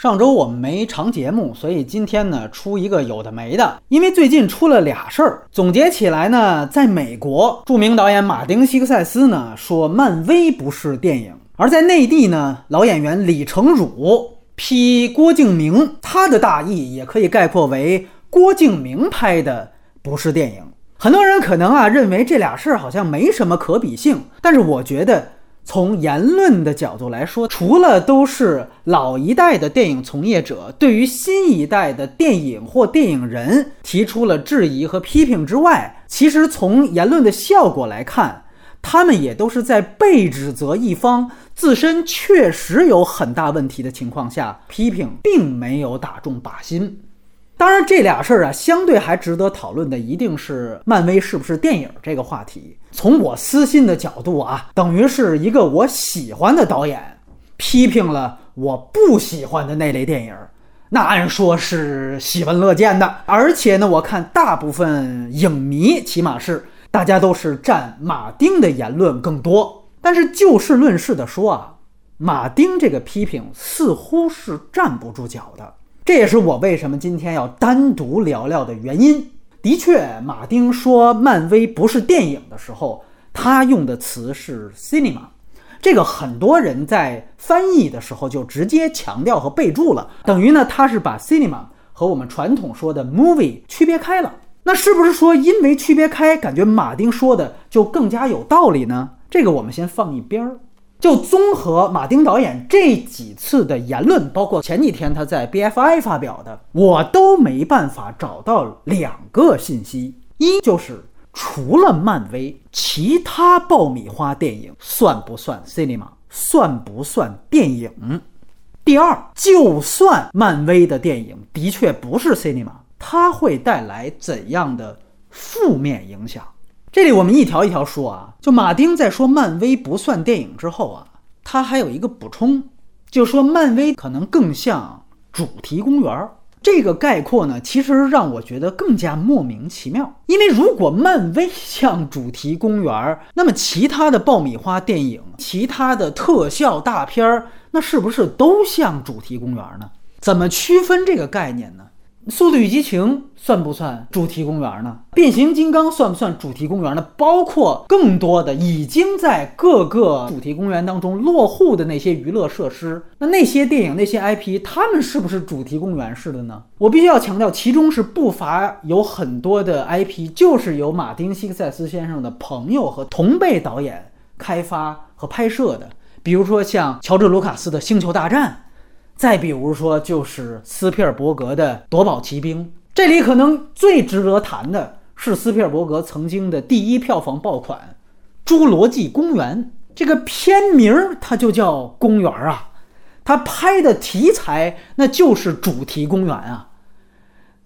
上周我们没长节目，所以今天呢出一个有的没的。因为最近出了俩事儿，总结起来呢，在美国，著名导演马丁·西克塞斯呢说漫威不是电影；而在内地呢，老演员李成儒批郭敬明，他的大意也可以概括为郭敬明拍的不是电影。很多人可能啊认为这俩事儿好像没什么可比性，但是我觉得。从言论的角度来说，除了都是老一代的电影从业者对于新一代的电影或电影人提出了质疑和批评之外，其实从言论的效果来看，他们也都是在被指责一方自身确实有很大问题的情况下，批评并没有打中靶心。当然，这俩事儿啊，相对还值得讨论的一定是漫威是不是电影这个话题。从我私心的角度啊，等于是一个我喜欢的导演批评了我不喜欢的那类电影，那按说是喜闻乐见的。而且呢，我看大部分影迷，起码是大家都是站马丁的言论更多。但是就事论事的说啊，马丁这个批评似乎是站不住脚的。这也是我为什么今天要单独聊聊的原因。的确，马丁说漫威不是电影的时候，他用的词是 cinema，这个很多人在翻译的时候就直接强调和备注了，等于呢他是把 cinema 和我们传统说的 movie 区别开了。那是不是说因为区别开，感觉马丁说的就更加有道理呢？这个我们先放一边儿。就综合马丁导演这几次的言论，包括前几天他在 BFI 发表的，我都没办法找到两个信息：一就是除了漫威，其他爆米花电影算不算 cinema，算不算电影；第二，就算漫威的电影的确不是 cinema，它会带来怎样的负面影响？这里我们一条一条说啊，就马丁在说漫威不算电影之后啊，他还有一个补充，就说漫威可能更像主题公园儿。这个概括呢，其实让我觉得更加莫名其妙。因为如果漫威像主题公园儿，那么其他的爆米花电影、其他的特效大片儿，那是不是都像主题公园儿呢？怎么区分这个概念呢？《速度与激情》算不算主题公园呢？变形金刚算不算主题公园呢？包括更多的已经在各个主题公园当中落户的那些娱乐设施，那那些电影、那些 IP，他们是不是主题公园式的呢？我必须要强调，其中是不乏有很多的 IP，就是由马丁·西克塞斯先生的朋友和同辈导演开发和拍摄的，比如说像乔治·卢卡斯的《星球大战》。再比如说，就是斯皮尔伯格的《夺宝奇兵》。这里可能最值得谈的是斯皮尔伯格曾经的第一票房爆款《侏罗纪公园》。这个片名它就叫公园啊，它拍的题材那就是主题公园啊。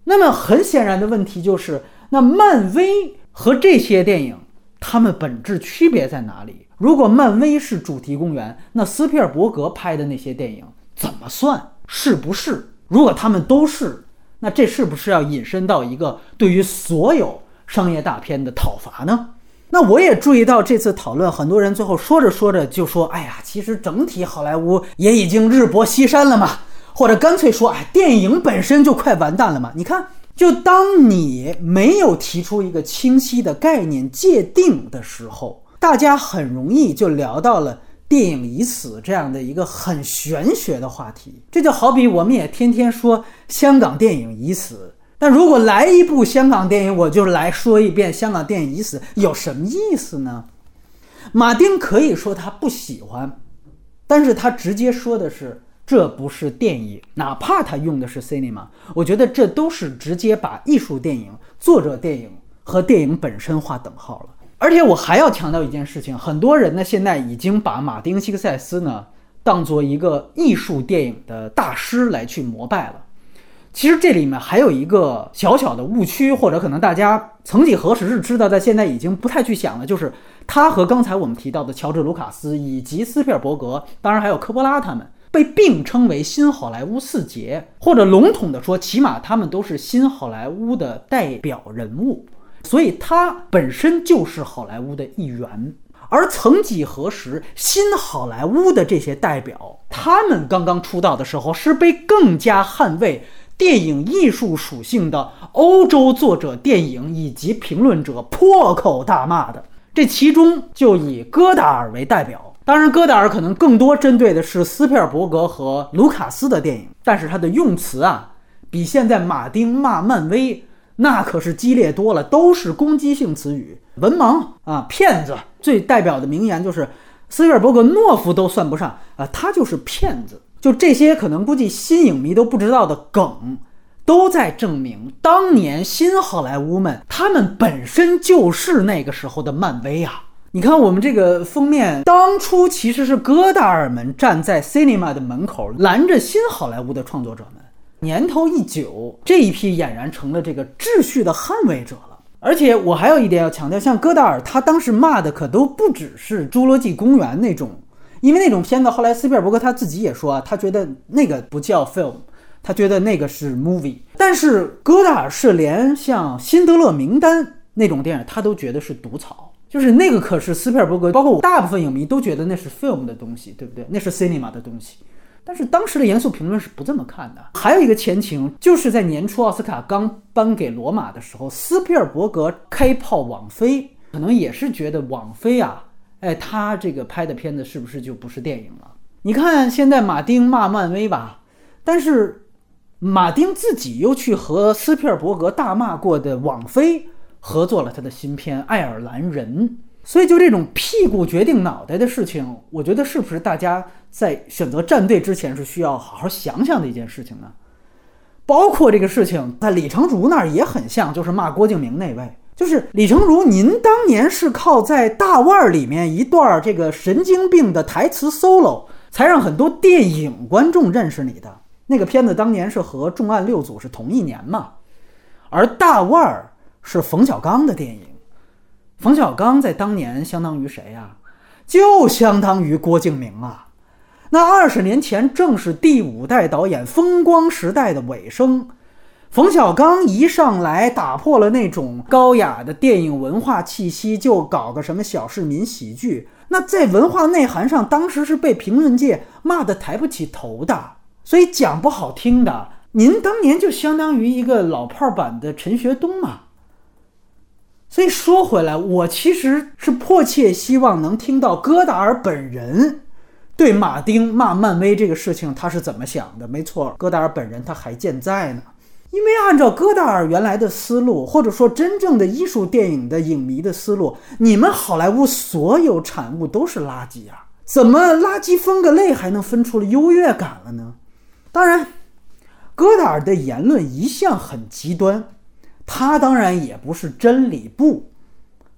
那么很显然的问题就是，那漫威和这些电影，它们本质区别在哪里？如果漫威是主题公园，那斯皮尔伯格拍的那些电影。怎么算是不是？如果他们都是，那这是不是要引申到一个对于所有商业大片的讨伐呢？那我也注意到这次讨论，很多人最后说着说着就说：“哎呀，其实整体好莱坞也已经日薄西山了嘛。”或者干脆说：“哎，电影本身就快完蛋了嘛。”你看，就当你没有提出一个清晰的概念界定的时候，大家很容易就聊到了。电影已死这样的一个很玄学的话题，这就好比我们也天天说香港电影已死，但如果来一部香港电影，我就来说一遍香港电影已死，有什么意思呢？马丁可以说他不喜欢，但是他直接说的是这不是电影，哪怕他用的是 cinema，我觉得这都是直接把艺术电影、作者电影和电影本身划等号了。而且我还要强调一件事情，很多人呢现在已经把马丁·西克塞斯呢当做一个艺术电影的大师来去膜拜了。其实这里面还有一个小小的误区，或者可能大家曾几何时是知道，但现在已经不太去想了，就是他和刚才我们提到的乔治·卢卡斯以及斯皮尔伯格，当然还有科波拉他们，被并称为新好莱坞四杰，或者笼统的说，起码他们都是新好莱坞的代表人物。所以他本身就是好莱坞的一员，而曾几何时，新好莱坞的这些代表，他们刚刚出道的时候，是被更加捍卫电影艺术属性的欧洲作者、电影以及评论者破口大骂的。这其中就以戈达尔为代表。当然，戈达尔可能更多针对的是斯皮尔伯格和卢卡斯的电影，但是他的用词啊，比现在马丁骂漫威那可是激烈多了，都是攻击性词语。文盲啊，骗子！最代表的名言就是斯皮尔伯格、懦夫都算不上啊，他就是骗子。就这些可能估计新影迷都不知道的梗，都在证明当年新好莱坞们他们本身就是那个时候的漫威啊！你看我们这个封面，当初其实是戈达尔们站在 cinema 的门口拦着新好莱坞的创作者们。年头一久，这一批俨然成了这个秩序的捍卫者了。而且我还有一点要强调，像戈达尔，他当时骂的可都不只是《侏罗纪公园》那种，因为那种片子后来斯皮尔伯格他自己也说啊，他觉得那个不叫 film，他觉得那个是 movie。但是戈达尔是连像《辛德勒名单》那种电影，他都觉得是毒草，就是那个可是斯皮尔伯格，包括我大部分影迷都觉得那是 film 的东西，对不对？那是 cinema 的东西。但是当时的严肃评论是不这么看的。还有一个前情，就是在年初奥斯卡刚颁给罗马的时候，斯皮尔伯格开炮网飞，可能也是觉得网飞啊，哎，他这个拍的片子是不是就不是电影了？你看现在马丁骂漫威吧，但是马丁自己又去和斯皮尔伯格大骂过的网飞合作了他的新片《爱尔兰人》。所以，就这种屁股决定脑袋的事情，我觉得是不是大家在选择站队之前是需要好好想想的一件事情呢？包括这个事情在李成儒那儿也很像，就是骂郭敬明那位，就是李成儒，您当年是靠在大腕儿里面一段这个神经病的台词 solo，才让很多电影观众认识你的。那个片子当年是和《重案六组》是同一年嘛，而大腕儿是冯小刚的电影。冯小刚在当年相当于谁呀？就相当于郭敬明啊！那二十年前正是第五代导演风光时代的尾声。冯小刚一上来打破了那种高雅的电影文化气息，就搞个什么小市民喜剧。那在文化内涵上，当时是被评论界骂得抬不起头的。所以讲不好听的，您当年就相当于一个老炮版的陈学冬嘛。所以说回来，我其实是迫切希望能听到戈达尔本人对马丁骂漫威这个事情他是怎么想的。没错，戈达尔本人他还健在呢。因为按照戈达尔原来的思路，或者说真正的艺术电影的影迷的思路，你们好莱坞所有产物都是垃圾啊！怎么垃圾分个类还能分出了优越感了呢？当然，戈达尔的言论一向很极端。他当然也不是真理部，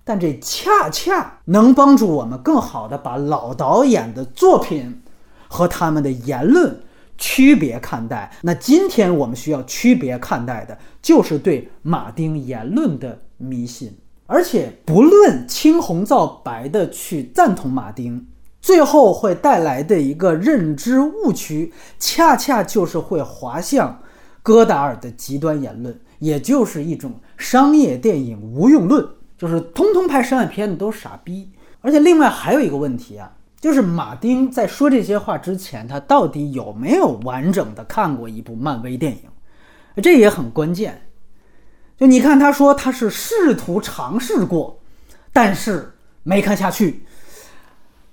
但这恰恰能帮助我们更好的把老导演的作品和他们的言论区别看待。那今天我们需要区别看待的就是对马丁言论的迷信，而且不论青红皂白的去赞同马丁，最后会带来的一个认知误区，恰恰就是会滑向戈达尔的极端言论。也就是一种商业电影无用论，就是通通拍商业片的都是傻逼。而且另外还有一个问题啊，就是马丁在说这些话之前，他到底有没有完整的看过一部漫威电影？这也很关键。就你看，他说他是试图尝试过，但是没看下去。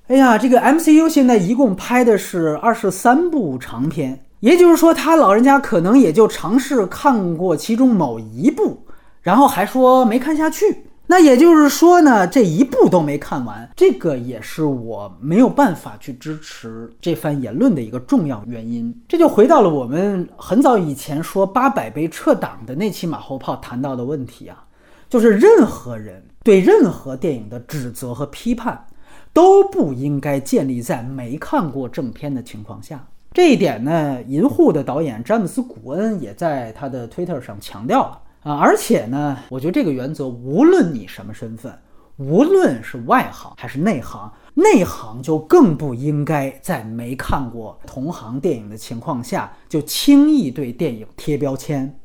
哎呀，这个 MCU 现在一共拍的是二十三部长片。也就是说，他老人家可能也就尝试看过其中某一部，然后还说没看下去。那也就是说呢，这一部都没看完。这个也是我没有办法去支持这番言论的一个重要原因。这就回到了我们很早以前说八百杯撤档的那期马后炮谈到的问题啊，就是任何人对任何电影的指责和批判，都不应该建立在没看过正片的情况下。这一点呢，银护的导演詹姆斯·古恩也在他的 Twitter 上强调了啊，而且呢，我觉得这个原则，无论你什么身份，无论是外行还是内行，内行就更不应该在没看过同行电影的情况下就轻易对电影贴标签。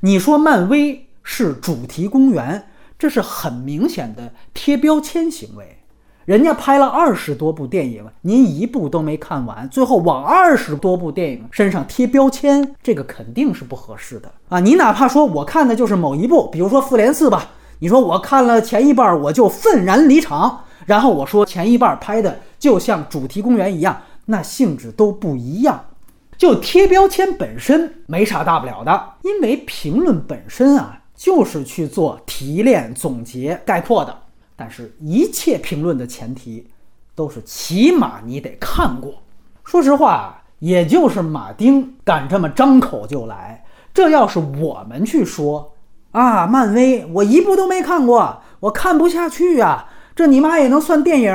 你说漫威是主题公园，这是很明显的贴标签行为。人家拍了二十多部电影，您一部都没看完，最后往二十多部电影身上贴标签，这个肯定是不合适的啊！你哪怕说我看的就是某一部，比如说《复联四》吧，你说我看了前一半我就愤然离场，然后我说前一半拍的就像主题公园一样，那性质都不一样。就贴标签本身没啥大不了的，因为评论本身啊就是去做提炼、总结、概括的。但是，一切评论的前提都是起码你得看过。说实话，也就是马丁敢这么张口就来。这要是我们去说啊，漫威我一部都没看过，我看不下去啊，这你妈也能算电影？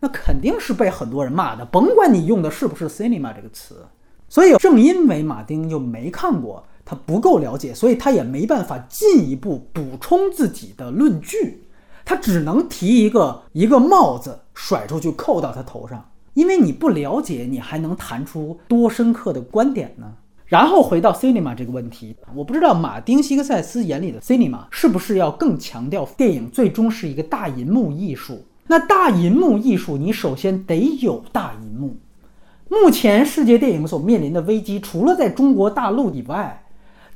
那肯定是被很多人骂的。甭管你用的是不是 cinema 这个词。所以，正因为马丁又没看过，他不够了解，所以他也没办法进一步补充自己的论据。他只能提一个一个帽子甩出去扣到他头上，因为你不了解，你还能谈出多深刻的观点呢？然后回到 cinema 这个问题，我不知道马丁·西克塞斯眼里的 cinema 是不是要更强调电影最终是一个大银幕艺术？那大银幕艺术，你首先得有大银幕。目前世界电影所面临的危机，除了在中国大陆以外。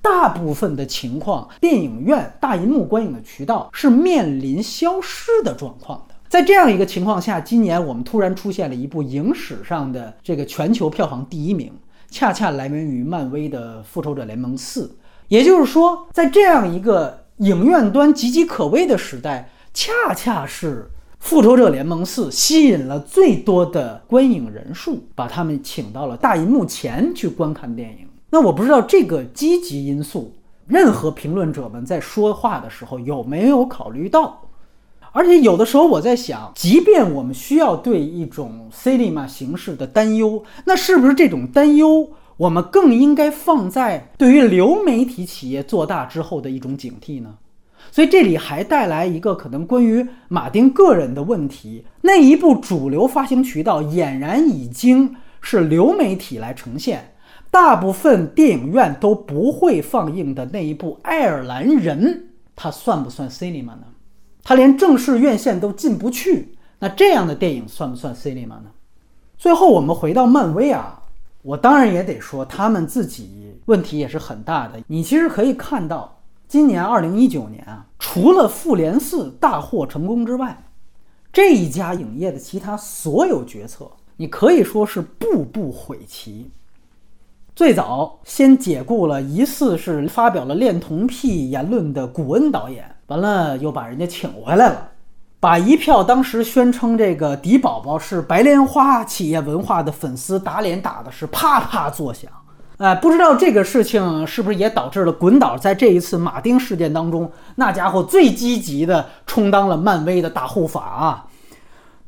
大部分的情况，电影院大银幕观影的渠道是面临消失的状况的。在这样一个情况下，今年我们突然出现了一部影史上的这个全球票房第一名，恰恰来源于漫威的《复仇者联盟四》。也就是说，在这样一个影院端岌岌可危的时代，恰恰是《复仇者联盟四》吸引了最多的观影人数，把他们请到了大银幕前去观看电影。那我不知道这个积极因素，任何评论者们在说话的时候有没有考虑到？而且有的时候我在想，即便我们需要对一种 cinema 形式的担忧，那是不是这种担忧我们更应该放在对于流媒体企业做大之后的一种警惕呢？所以这里还带来一个可能关于马丁个人的问题：那一部主流发行渠道俨然已经是流媒体来呈现。大部分电影院都不会放映的那一部《爱尔兰人》，它算不算 cinema 呢？它连正式院线都进不去，那这样的电影算不算 cinema 呢？最后我们回到漫威啊，我当然也得说他们自己问题也是很大的。你其实可以看到，今年二零一九年啊，除了《复联四》大获成功之外，这一家影业的其他所有决策，你可以说是步步毁棋。最早先解雇了疑似是发表了恋童癖言论的古恩导演，完了又把人家请回来了，把一票当时宣称这个迪宝宝是白莲花企业文化的粉丝打脸打的是啪啪作响。哎，不知道这个事情是不是也导致了滚导在这一次马丁事件当中，那家伙最积极的充当了漫威的大护法啊。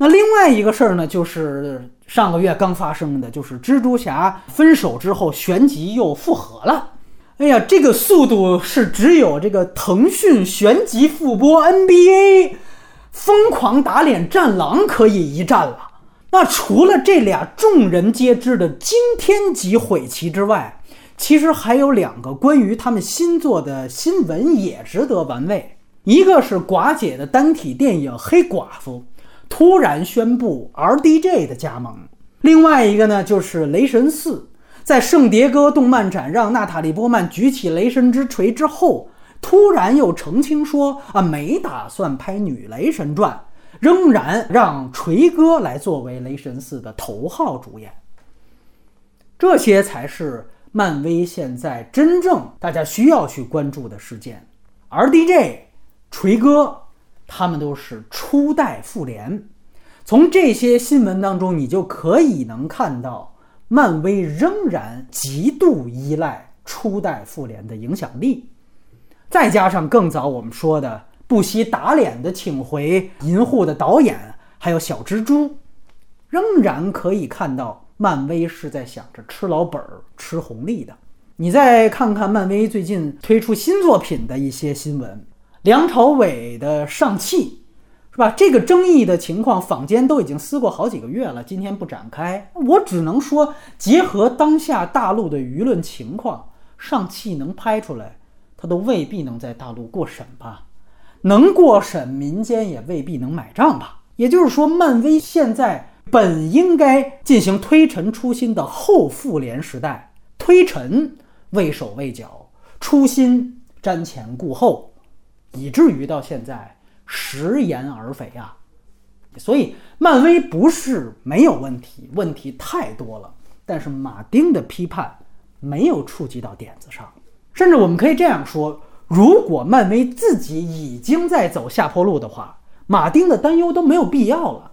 那另外一个事儿呢，就是上个月刚发生的，就是蜘蛛侠分手之后，旋即又复合了。哎呀，这个速度是只有这个腾讯旋即复播 NBA 疯狂打脸战狼可以一战了。那除了这俩众人皆知的惊天级毁棋之外，其实还有两个关于他们新作的新闻也值得玩味。一个是寡姐的单体电影《黑寡妇》。突然宣布 RDJ 的加盟，另外一个呢就是《雷神四》在圣迭戈动漫展让娜塔莉波曼举起雷神之锤之后，突然又澄清说啊没打算拍女雷神传，仍然让锤哥来作为雷神四的头号主演。这些才是漫威现在真正大家需要去关注的事件。RDJ，锤哥。他们都是初代复联，从这些新闻当中，你就可以能看到，漫威仍然极度依赖初代复联的影响力，再加上更早我们说的不惜打脸的请回银护的导演，还有小蜘蛛，仍然可以看到漫威是在想着吃老本儿、吃红利的。你再看看漫威最近推出新作品的一些新闻。梁朝伟的上汽，是吧？这个争议的情况，坊间都已经撕过好几个月了。今天不展开，我只能说，结合当下大陆的舆论情况，上汽能拍出来，他都未必能在大陆过审吧？能过审，民间也未必能买账吧？也就是说，漫威现在本应该进行推陈出新的后复联时代，推陈畏手畏脚，初心瞻前顾后，以至于到现在食言而肥啊。所以，漫威不是没有问题，问题太多了。但是，马丁的批判没有触及到点子上，甚至我们可以这样说：如果漫威自己已经在走下坡路的话，马丁的担忧都没有必要了。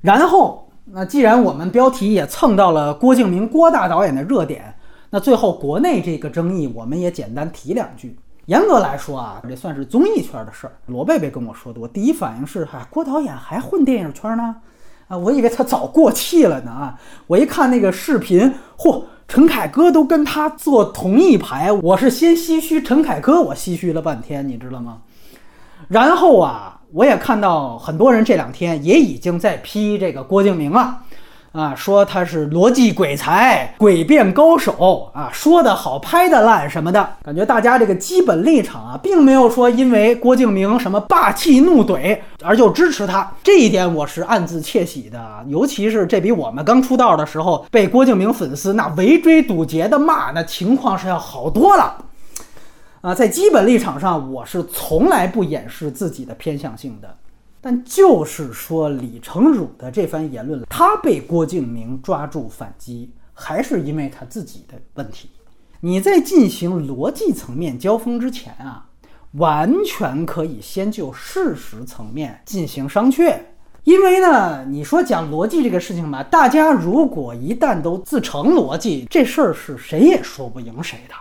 然后，那既然我们标题也蹭到了郭敬明郭大导演的热点，那最后国内这个争议，我们也简单提两句。严格来说啊，这算是综艺圈的事儿。罗贝贝跟我说的，我第一反应是：哈，郭导演还混电影圈呢？啊，我以为他早过气了呢。啊，我一看那个视频，嚯，陈凯歌都跟他坐同一排。我是先唏嘘陈凯歌，我唏嘘了半天，你知道吗？然后啊，我也看到很多人这两天也已经在批这个郭敬明了。啊，说他是逻辑鬼才、诡辩高手啊，说的好，拍的烂什么的，感觉大家这个基本立场啊，并没有说因为郭敬明什么霸气怒怼而就支持他，这一点我是暗自窃喜的。尤其是这比我们刚出道的时候被郭敬明粉丝那围追堵截的骂，那情况是要好多了。啊，在基本立场上，我是从来不掩饰自己的偏向性的。但就是说，李成儒的这番言论，他被郭敬明抓住反击，还是因为他自己的问题。你在进行逻辑层面交锋之前啊，完全可以先就事实层面进行商榷。因为呢，你说讲逻辑这个事情吧，大家如果一旦都自成逻辑，这事儿是谁也说不赢谁的。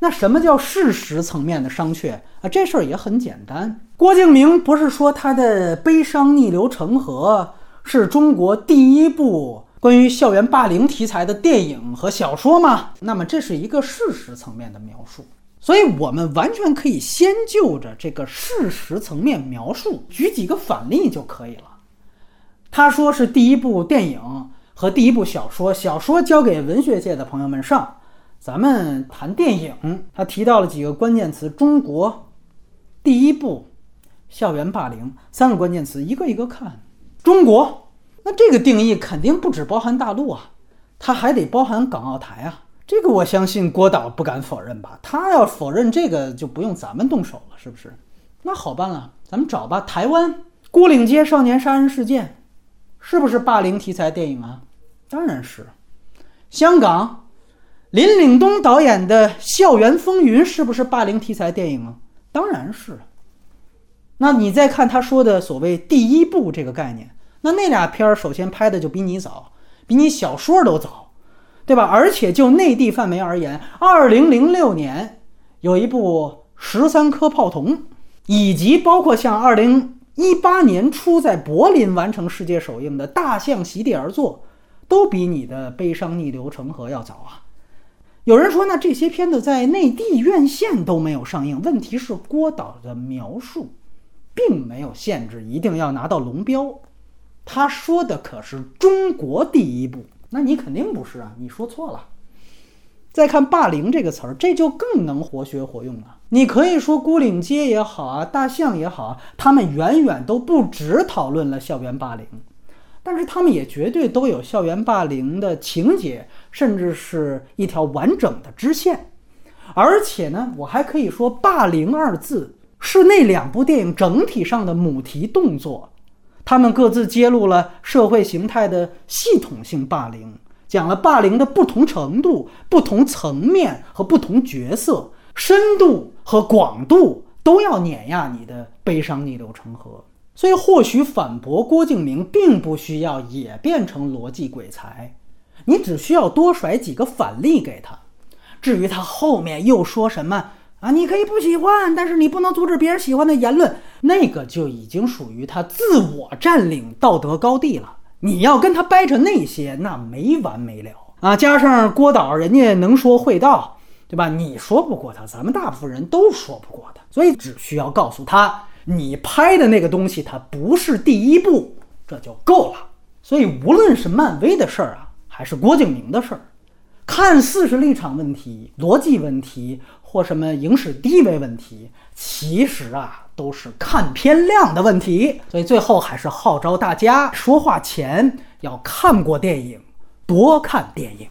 那什么叫事实层面的商榷啊？这事儿也很简单。郭敬明不是说他的《悲伤逆流成河》是中国第一部关于校园霸凌题材的电影和小说吗？那么这是一个事实层面的描述，所以我们完全可以先就着这个事实层面描述，举几个反例就可以了。他说是第一部电影和第一部小说，小说交给文学界的朋友们上。咱们谈电影，他提到了几个关键词：中国第一部校园霸凌，三个关键词，一个一个看。中国，那这个定义肯定不只包含大陆啊，它还得包含港澳台啊。这个我相信郭导不敢否认吧？他要否认这个，就不用咱们动手了，是不是？那好办了，咱们找吧。台湾孤岭街少年杀人事件，是不是霸凌题材电影啊？当然是。香港。林岭东导演的《校园风云》是不是霸凌题材电影啊？当然是。那你再看他说的所谓“第一部”这个概念，那那俩片儿首先拍的就比你早，比你小说都早，对吧？而且就内地范围而言，二零零六年有一部《十三颗炮筒》，以及包括像二零一八年初在柏林完成世界首映的《大象席地而坐》，都比你的《悲伤逆流成河》要早啊。有人说，那这些片子在内地院线都没有上映。问题是郭导的描述，并没有限制一定要拿到龙标。他说的可是中国第一部，那你肯定不是啊，你说错了。再看“霸凌”这个词儿，这就更能活学活用了。你可以说孤岭街也好啊，大象也好啊，他们远远都不只讨论了校园霸凌。但是他们也绝对都有校园霸凌的情节，甚至是一条完整的支线。而且呢，我还可以说“霸凌”二字是那两部电影整体上的母题动作。他们各自揭露了社会形态的系统性霸凌，讲了霸凌的不同程度、不同层面和不同角色，深度和广度都要碾压你的悲伤逆流成河。所以，或许反驳郭敬明并不需要也变成逻辑鬼才，你只需要多甩几个反例给他。至于他后面又说什么啊，你可以不喜欢，但是你不能阻止别人喜欢的言论，那个就已经属于他自我占领道德高地了。你要跟他掰扯那些，那没完没了啊！加上郭导，人家能说会道，对吧？你说不过他，咱们大部分人都说不过他，所以只需要告诉他。你拍的那个东西，它不是第一部，这就够了。所以，无论是漫威的事儿啊，还是郭敬明的事儿，看似是立场问题、逻辑问题或什么影史地位问题，其实啊都是看片量的问题。所以最后还是号召大家说话前要看过电影，多看电影。